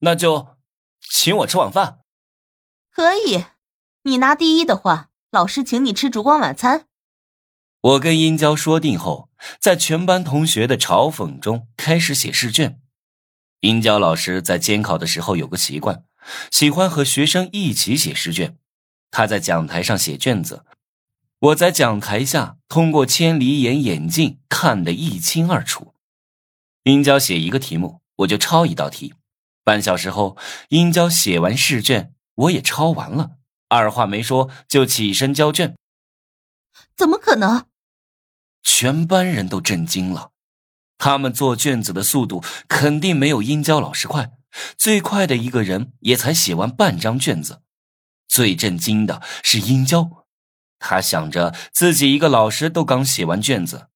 那就请我吃晚饭。可以，你拿第一的话，老师请你吃烛光晚餐。我跟殷娇说定后，在全班同学的嘲讽中开始写试卷。殷娇老师在监考的时候有个习惯，喜欢和学生一起写试卷。他在讲台上写卷子，我在讲台下通过千里眼眼镜看得一清二楚。殷娇写一个题目，我就抄一道题。半小时后，殷娇写完试卷，我也抄完了，二话没说就起身交卷。怎么可能？全班人都震惊了。他们做卷子的速度肯定没有殷娇老师快，最快的一个人也才写完半张卷子。最震惊的是殷娇，他想着自己一个老师都刚写完卷子，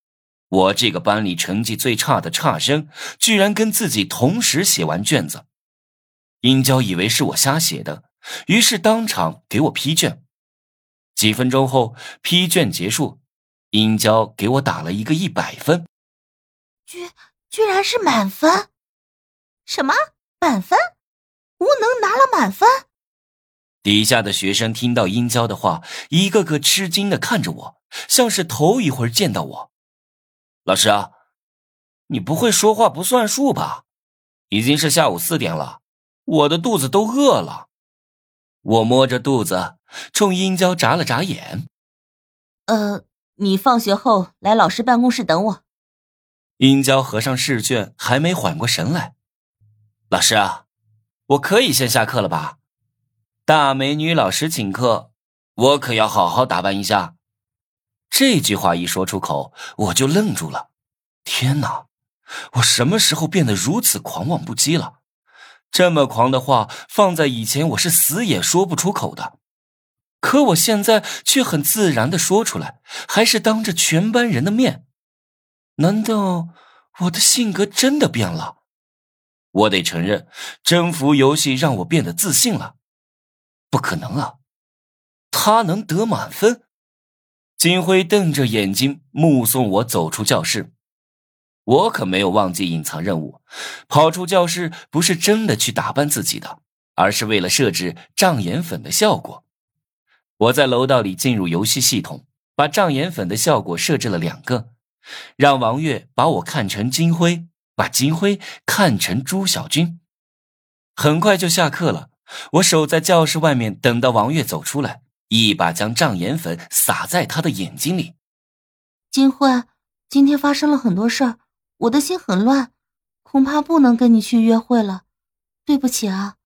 我这个班里成绩最差的差生居然跟自己同时写完卷子。殷娇以为是我瞎写的，于是当场给我批卷。几分钟后，批卷结束，殷娇给我打了一个一百分。居居然是满分！什么满分？无能拿了满分？底下的学生听到殷娇的话，一个个吃惊的看着我，像是头一回见到我。老师啊，你不会说话不算数吧？已经是下午四点了，我的肚子都饿了。我摸着肚子，冲殷娇眨了眨眼。呃，你放学后来老师办公室等我。殷娇合上试卷，还没缓过神来。老师啊，我可以先下课了吧？大美女老师请客，我可要好好打扮一下。这句话一说出口，我就愣住了。天哪，我什么时候变得如此狂妄不羁了？这么狂的话，放在以前我是死也说不出口的，可我现在却很自然的说出来，还是当着全班人的面。难道我的性格真的变了？我得承认，征服游戏让我变得自信了。不可能啊，他能得满分？金辉瞪着眼睛目送我走出教室。我可没有忘记隐藏任务，跑出教室不是真的去打扮自己的，而是为了设置障眼粉的效果。我在楼道里进入游戏系统，把障眼粉的效果设置了两个。让王月把我看成金辉，把金辉看成朱小军。很快就下课了，我守在教室外面，等到王月走出来，一把将障眼粉撒在他的眼睛里。金辉，今天发生了很多事儿，我的心很乱，恐怕不能跟你去约会了，对不起啊。